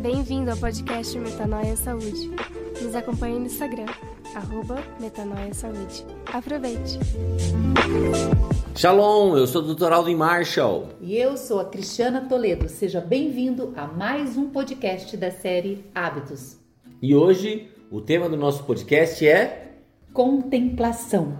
Bem-vindo ao podcast Metanoia Saúde. Nos acompanhe no Instagram, arroba Metanoia Saúde. Aproveite! Shalom, eu sou o Dr. Aldo Marshall. E eu sou a Cristiana Toledo. Seja bem-vindo a mais um podcast da série Hábitos. E hoje o tema do nosso podcast é Contemplação.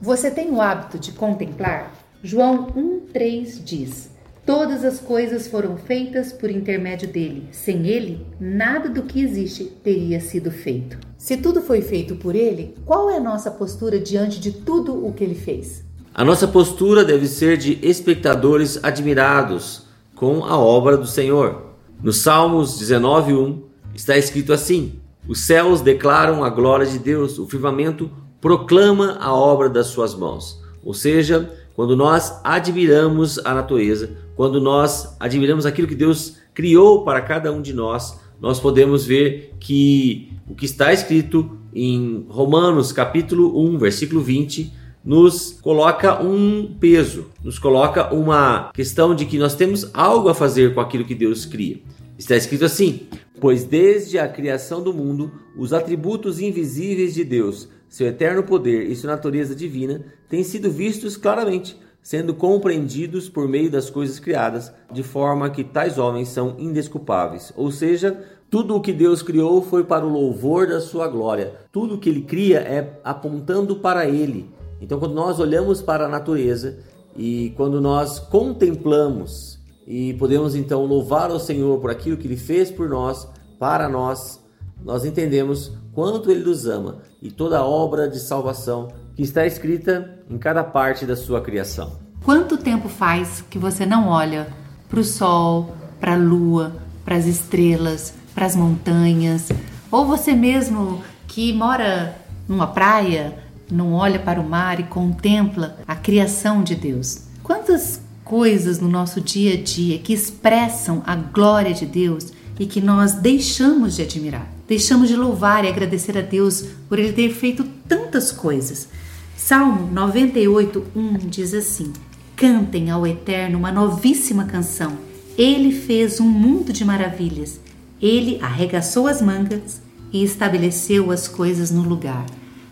Você tem o hábito de contemplar? João 1,3 diz: Todas as coisas foram feitas por intermédio dele. Sem ele, nada do que existe teria sido feito. Se tudo foi feito por ele, qual é a nossa postura diante de tudo o que ele fez? A nossa postura deve ser de espectadores admirados com a obra do Senhor. No Salmos 19:1 está escrito assim: Os céus declaram a glória de Deus, o firmamento proclama a obra das suas mãos. Ou seja, quando nós admiramos a natureza, quando nós admiramos aquilo que Deus criou para cada um de nós, nós podemos ver que o que está escrito em Romanos capítulo 1, versículo 20, nos coloca um peso, nos coloca uma questão de que nós temos algo a fazer com aquilo que Deus cria. Está escrito assim: Pois desde a criação do mundo, os atributos invisíveis de Deus, seu eterno poder e sua natureza divina têm sido vistos claramente, sendo compreendidos por meio das coisas criadas, de forma que tais homens são indesculpáveis. Ou seja, tudo o que Deus criou foi para o louvor da sua glória. Tudo o que ele cria é apontando para ele. Então, quando nós olhamos para a natureza e quando nós contemplamos e podemos então louvar ao Senhor por aquilo que ele fez por nós, para nós, nós entendemos quanto ele nos ama e toda a obra de salvação que está escrita em cada parte da sua criação. Quanto tempo faz que você não olha para o sol, para a lua, para as estrelas, para as montanhas, ou você mesmo que mora numa praia, não olha para o mar e contempla a criação de Deus. Quantas coisas no nosso dia a dia que expressam a glória de Deus e que nós deixamos de admirar, deixamos de louvar e agradecer a Deus por Ele ter feito tantas coisas. Salmo 98, 1 diz assim: Cantem ao Eterno uma novíssima canção. Ele fez um mundo de maravilhas. Ele arregaçou as mangas e estabeleceu as coisas no lugar.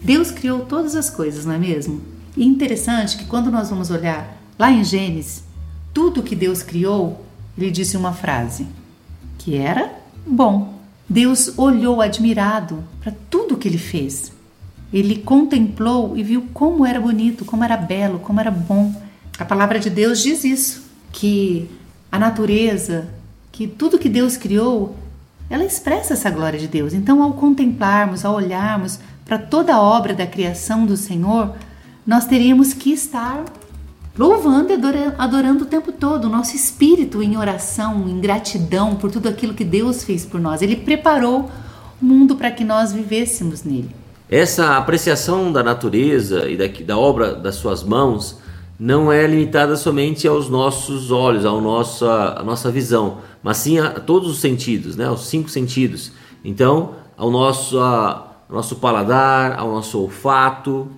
Deus criou todas as coisas, não é mesmo? E interessante que quando nós vamos olhar lá em Gênesis, tudo que Deus criou, ele disse uma frase: que era bom. Deus olhou admirado para tudo que ele fez. Ele contemplou e viu como era bonito, como era belo, como era bom. A palavra de Deus diz isso, que a natureza, que tudo que Deus criou, ela expressa essa glória de Deus. Então, ao contemplarmos, ao olharmos para toda a obra da criação do Senhor, nós teríamos que estar louvando e adorando, o tempo todo, o nosso espírito em oração, em gratidão por tudo aquilo que Deus fez por nós. Ele preparou o mundo para que nós vivêssemos nele. Essa apreciação da natureza e da, da obra das suas mãos não é limitada somente aos nossos olhos, ao nosso, à nossa visão, mas sim a todos os sentidos, né? aos cinco sentidos. Então, ao nosso, a, ao nosso paladar, ao nosso olfato,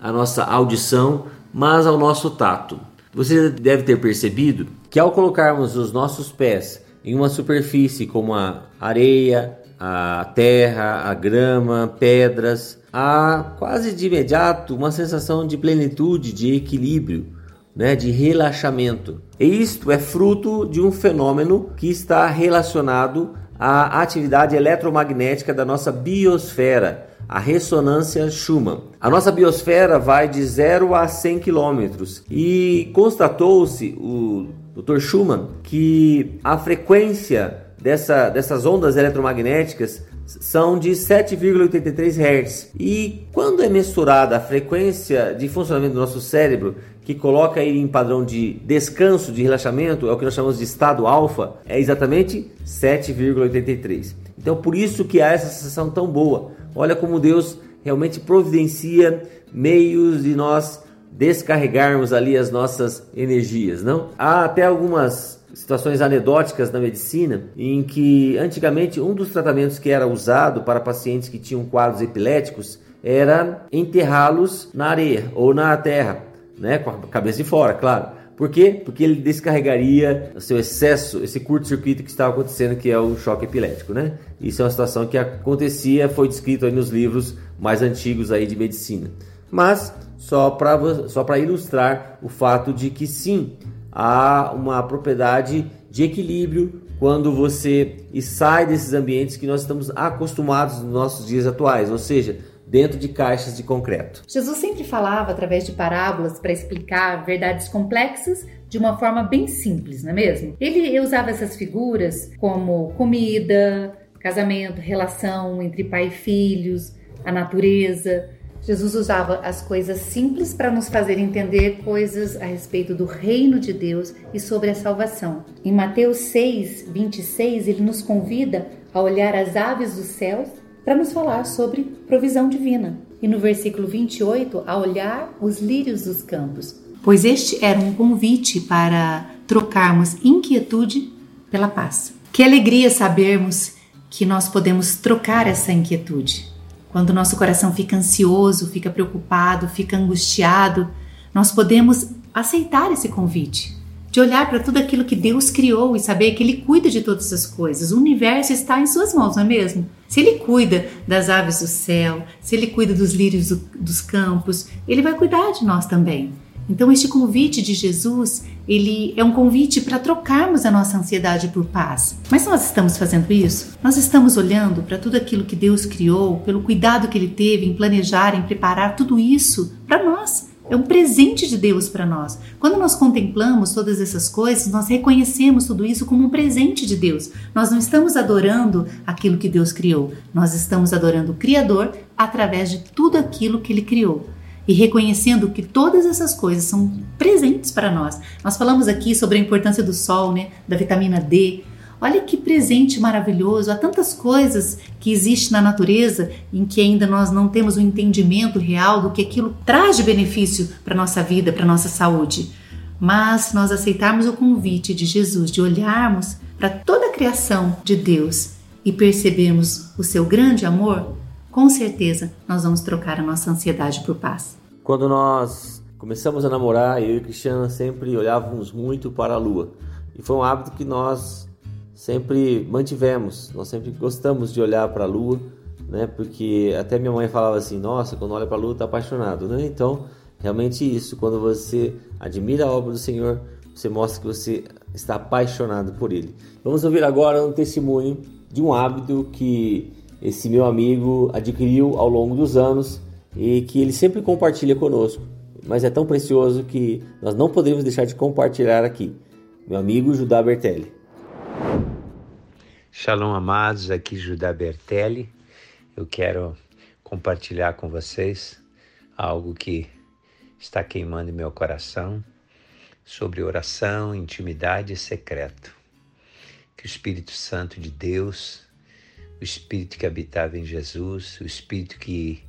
à nossa audição, mas ao nosso tato. Você deve ter percebido que ao colocarmos os nossos pés em uma superfície como a areia, a terra, a grama, pedras, há quase de imediato uma sensação de plenitude, de equilíbrio, né, de relaxamento. E isto é fruto de um fenômeno que está relacionado à atividade eletromagnética da nossa biosfera, a ressonância Schumann. A nossa biosfera vai de 0 a 100 quilômetros e constatou-se, o Dr. Schumann, que a frequência dessa, dessas ondas eletromagnéticas são de 7,83 Hz. E quando é mensurada a frequência de funcionamento do nosso cérebro, que coloca ele em padrão de descanso, de relaxamento, é o que nós chamamos de estado alfa, é exatamente 7,83. Então por isso que há essa sensação tão boa. Olha como Deus realmente providencia meios de nós descarregarmos ali as nossas energias, não? Há até algumas situações anedóticas na medicina em que antigamente um dos tratamentos que era usado para pacientes que tinham quadros epiléticos era enterrá-los na areia ou na terra, né, com a cabeça de fora, claro. Por quê? Porque ele descarregaria o seu excesso, esse curto-circuito que estava acontecendo, que é o choque epilético, né? Isso é uma situação que acontecia, foi descrito aí nos livros mais antigos aí de medicina. Mas só para só ilustrar o fato de que sim, há uma propriedade de equilíbrio quando você sai desses ambientes que nós estamos acostumados nos nossos dias atuais, ou seja, dentro de caixas de concreto. Jesus sempre falava através de parábolas para explicar verdades complexas de uma forma bem simples, não é mesmo? Ele usava essas figuras como comida, casamento, relação entre pai e filhos, a natureza, Jesus usava as coisas simples para nos fazer entender coisas a respeito do reino de Deus e sobre a salvação. Em Mateus 6, 26, ele nos convida a olhar as aves dos céus para nos falar sobre provisão divina. E no versículo 28, a olhar os lírios dos campos. Pois este era um convite para trocarmos inquietude pela paz. Que alegria sabermos que nós podemos trocar essa inquietude quando nosso coração fica ansioso, fica preocupado, fica angustiado, nós podemos aceitar esse convite, de olhar para tudo aquilo que Deus criou e saber que Ele cuida de todas as coisas. O universo está em Suas mãos, não é mesmo? Se Ele cuida das aves do céu, se Ele cuida dos lírios do, dos campos, Ele vai cuidar de nós também. Então, este convite de Jesus, ele é um convite para trocarmos a nossa ansiedade por paz. Mas nós estamos fazendo isso? Nós estamos olhando para tudo aquilo que Deus criou, pelo cuidado que ele teve em planejar, em preparar tudo isso para nós. É um presente de Deus para nós. Quando nós contemplamos todas essas coisas, nós reconhecemos tudo isso como um presente de Deus. Nós não estamos adorando aquilo que Deus criou, nós estamos adorando o Criador através de tudo aquilo que ele criou e reconhecendo que todas essas coisas são presentes para nós. Nós falamos aqui sobre a importância do sol, né, da vitamina D. Olha que presente maravilhoso! Há tantas coisas que existem na natureza em que ainda nós não temos o um entendimento real do que aquilo traz de benefício para nossa vida, para nossa saúde. Mas se nós aceitarmos o convite de Jesus de olharmos para toda a criação de Deus e percebermos o seu grande amor, com certeza nós vamos trocar a nossa ansiedade por paz. Quando nós começamos a namorar, eu e Cristiana sempre olhávamos muito para a lua. E foi um hábito que nós sempre mantivemos. Nós sempre gostamos de olhar para a lua, né? Porque até minha mãe falava assim: "Nossa, quando olha para a lua tá apaixonado", né? Então, realmente isso, quando você admira a obra do Senhor, você mostra que você está apaixonado por ele. Vamos ouvir agora um testemunho de um hábito que esse meu amigo adquiriu ao longo dos anos e que ele sempre compartilha conosco, mas é tão precioso que nós não podemos deixar de compartilhar aqui. Meu amigo Judá Bertelli. Shalom, amados, aqui Judá Bertelli. Eu quero compartilhar com vocês algo que está queimando meu coração sobre oração, intimidade e secreto. Que o Espírito Santo de Deus o Espírito que habitava em Jesus, o Espírito que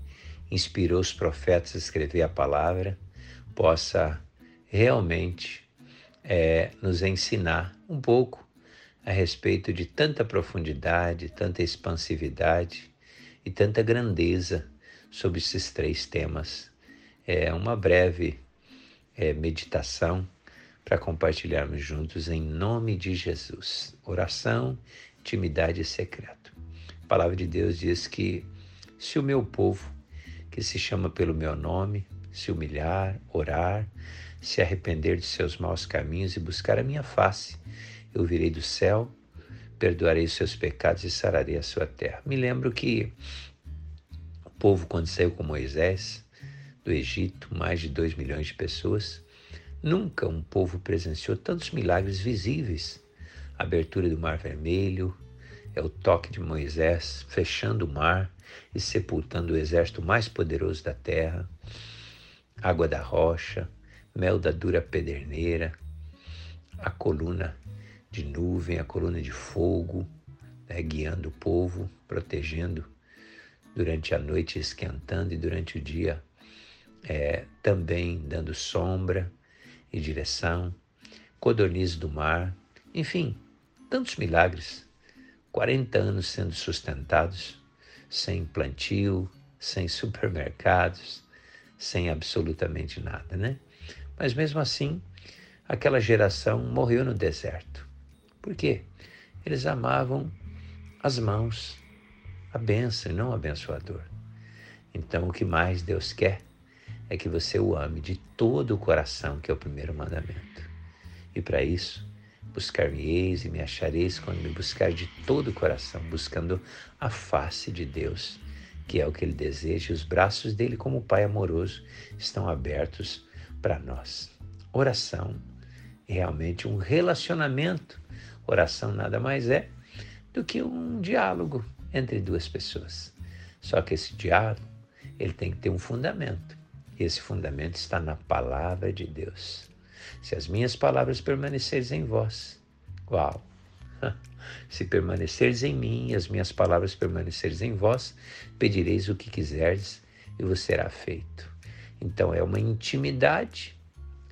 inspirou os profetas a escrever a palavra, possa realmente é, nos ensinar um pouco a respeito de tanta profundidade, tanta expansividade e tanta grandeza sobre esses três temas. É uma breve é, meditação para compartilharmos juntos em nome de Jesus. Oração, intimidade e secreto. A palavra de Deus diz que se o meu povo, que se chama pelo meu nome, se humilhar, orar, se arrepender de seus maus caminhos e buscar a minha face, eu virei do céu, perdoarei os seus pecados e sararei a sua terra. Me lembro que o povo, quando saiu com Moisés do Egito, mais de dois milhões de pessoas, nunca um povo presenciou tantos milagres visíveis. A abertura do Mar Vermelho, é o toque de Moisés fechando o mar e sepultando o exército mais poderoso da terra, água da rocha, mel da dura pederneira, a coluna de nuvem, a coluna de fogo, né, guiando o povo, protegendo durante a noite, esquentando e durante o dia é, também dando sombra e direção, codorniz do mar, enfim, tantos milagres 40 anos sendo sustentados, sem plantio, sem supermercados, sem absolutamente nada, né? Mas mesmo assim, aquela geração morreu no deserto. Por quê? Eles amavam as mãos, a bênção e não o abençoador. Então, o que mais Deus quer é que você o ame de todo o coração, que é o primeiro mandamento. E para isso, buscar-me-eis e me achareis quando me buscar de todo o coração, buscando a face de Deus, que é o que Ele deseja, e os braços dele, como Pai amoroso, estão abertos para nós. Oração é realmente um relacionamento. Oração nada mais é do que um diálogo entre duas pessoas. Só que esse diálogo, ele tem que ter um fundamento. E esse fundamento está na palavra de Deus. Se as minhas palavras permanecerem em vós, uau! Se permaneceres em mim e as minhas palavras permanecerem em vós, pedireis o que quiserdes e vos será feito. Então é uma intimidade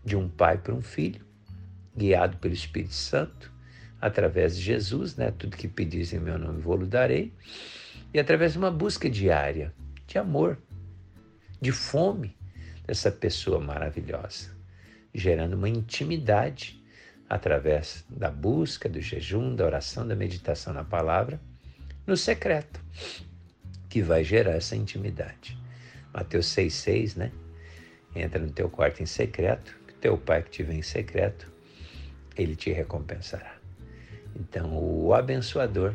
de um pai para um filho, guiado pelo Espírito Santo, através de Jesus, né? Tudo que pedis em meu nome vou-lo darei, e através de uma busca diária de amor, de fome dessa pessoa maravilhosa, gerando uma intimidade através da busca, do jejum, da oração, da meditação na palavra, no secreto, que vai gerar essa intimidade. Mateus 6,6, né? Entra no teu quarto em secreto, que teu pai que te vê em secreto, ele te recompensará. Então, o abençoador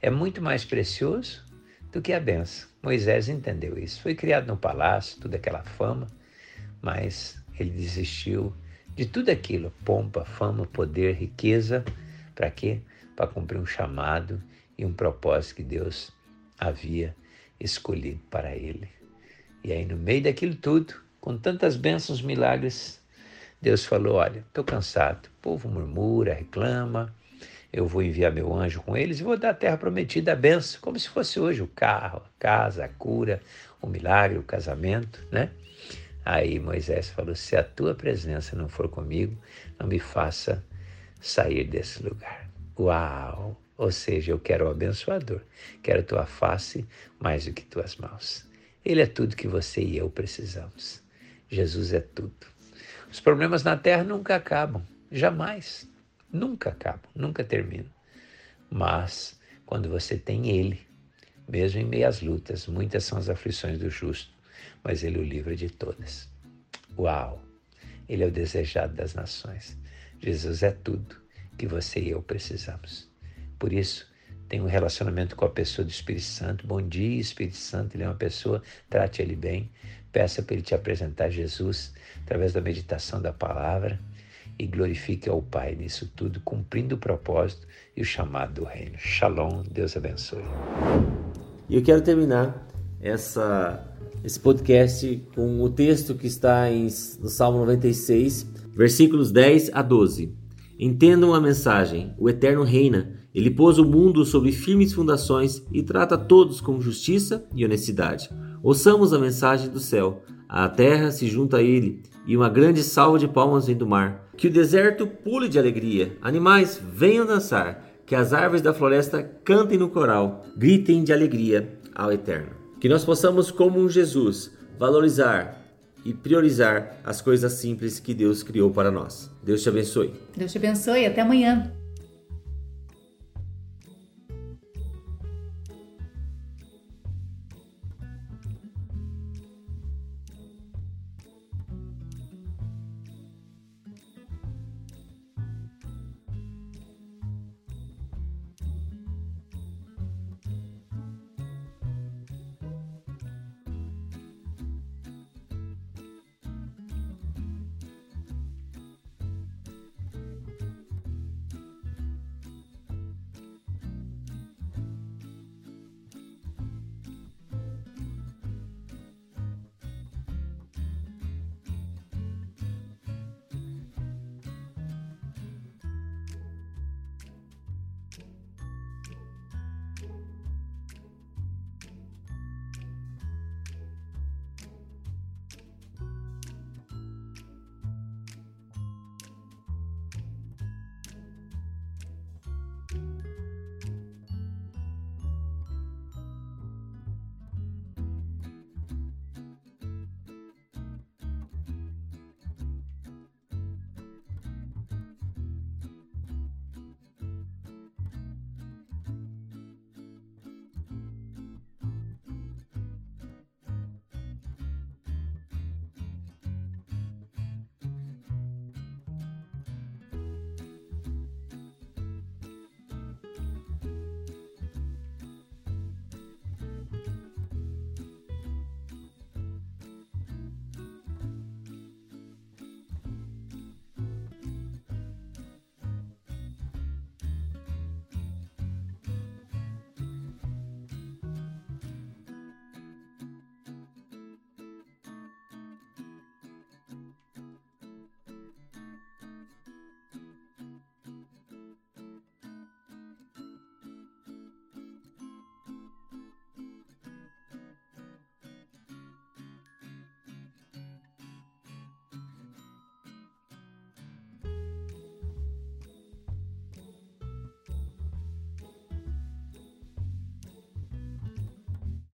é muito mais precioso do que a benção. Moisés entendeu isso. Foi criado no palácio, toda aquela fama, mas ele desistiu de tudo aquilo: pompa, fama, poder, riqueza. Para quê? Para cumprir um chamado e um propósito que Deus havia escolhido para ele. E aí, no meio daquilo tudo, com tantas bênçãos, milagres, Deus falou: Olha, estou cansado. O povo murmura, reclama. Eu vou enviar meu anjo com eles e vou dar a terra prometida, a benção, como se fosse hoje o carro, a casa, a cura, o milagre, o casamento, né? Aí Moisés falou: Se a tua presença não for comigo, não me faça sair desse lugar. Uau! Ou seja, eu quero o abençoador, quero tua face mais do que tuas mãos. Ele é tudo que você e eu precisamos. Jesus é tudo. Os problemas na terra nunca acabam, jamais. Nunca acabam, nunca terminam. Mas quando você tem Ele, mesmo em meio às lutas, muitas são as aflições do justo, mas ele o livra de todas. Uau! Ele é o desejado das nações. Jesus é tudo que você e eu precisamos. Por isso, tenha um relacionamento com a pessoa do Espírito Santo. Bom dia, Espírito Santo. Ele é uma pessoa, trate ele bem. Peça para ele te apresentar Jesus através da meditação da palavra e glorifique ao Pai nisso tudo, cumprindo o propósito e o chamado do reino. Shalom, Deus abençoe. E eu quero terminar essa esse podcast com o texto que está em, no Salmo 96, versículos 10 a 12. Entendam a mensagem: o Eterno reina, ele pôs o mundo sobre firmes fundações e trata todos com justiça e honestidade. Ouçamos a mensagem do céu: a terra se junta a ele e uma grande salva de palmas vem do mar. Que o deserto pule de alegria, animais venham dançar, que as árvores da floresta cantem no coral, gritem de alegria ao Eterno. Que nós possamos, como Jesus, valorizar e priorizar as coisas simples que Deus criou para nós. Deus te abençoe. Deus te abençoe. Até amanhã.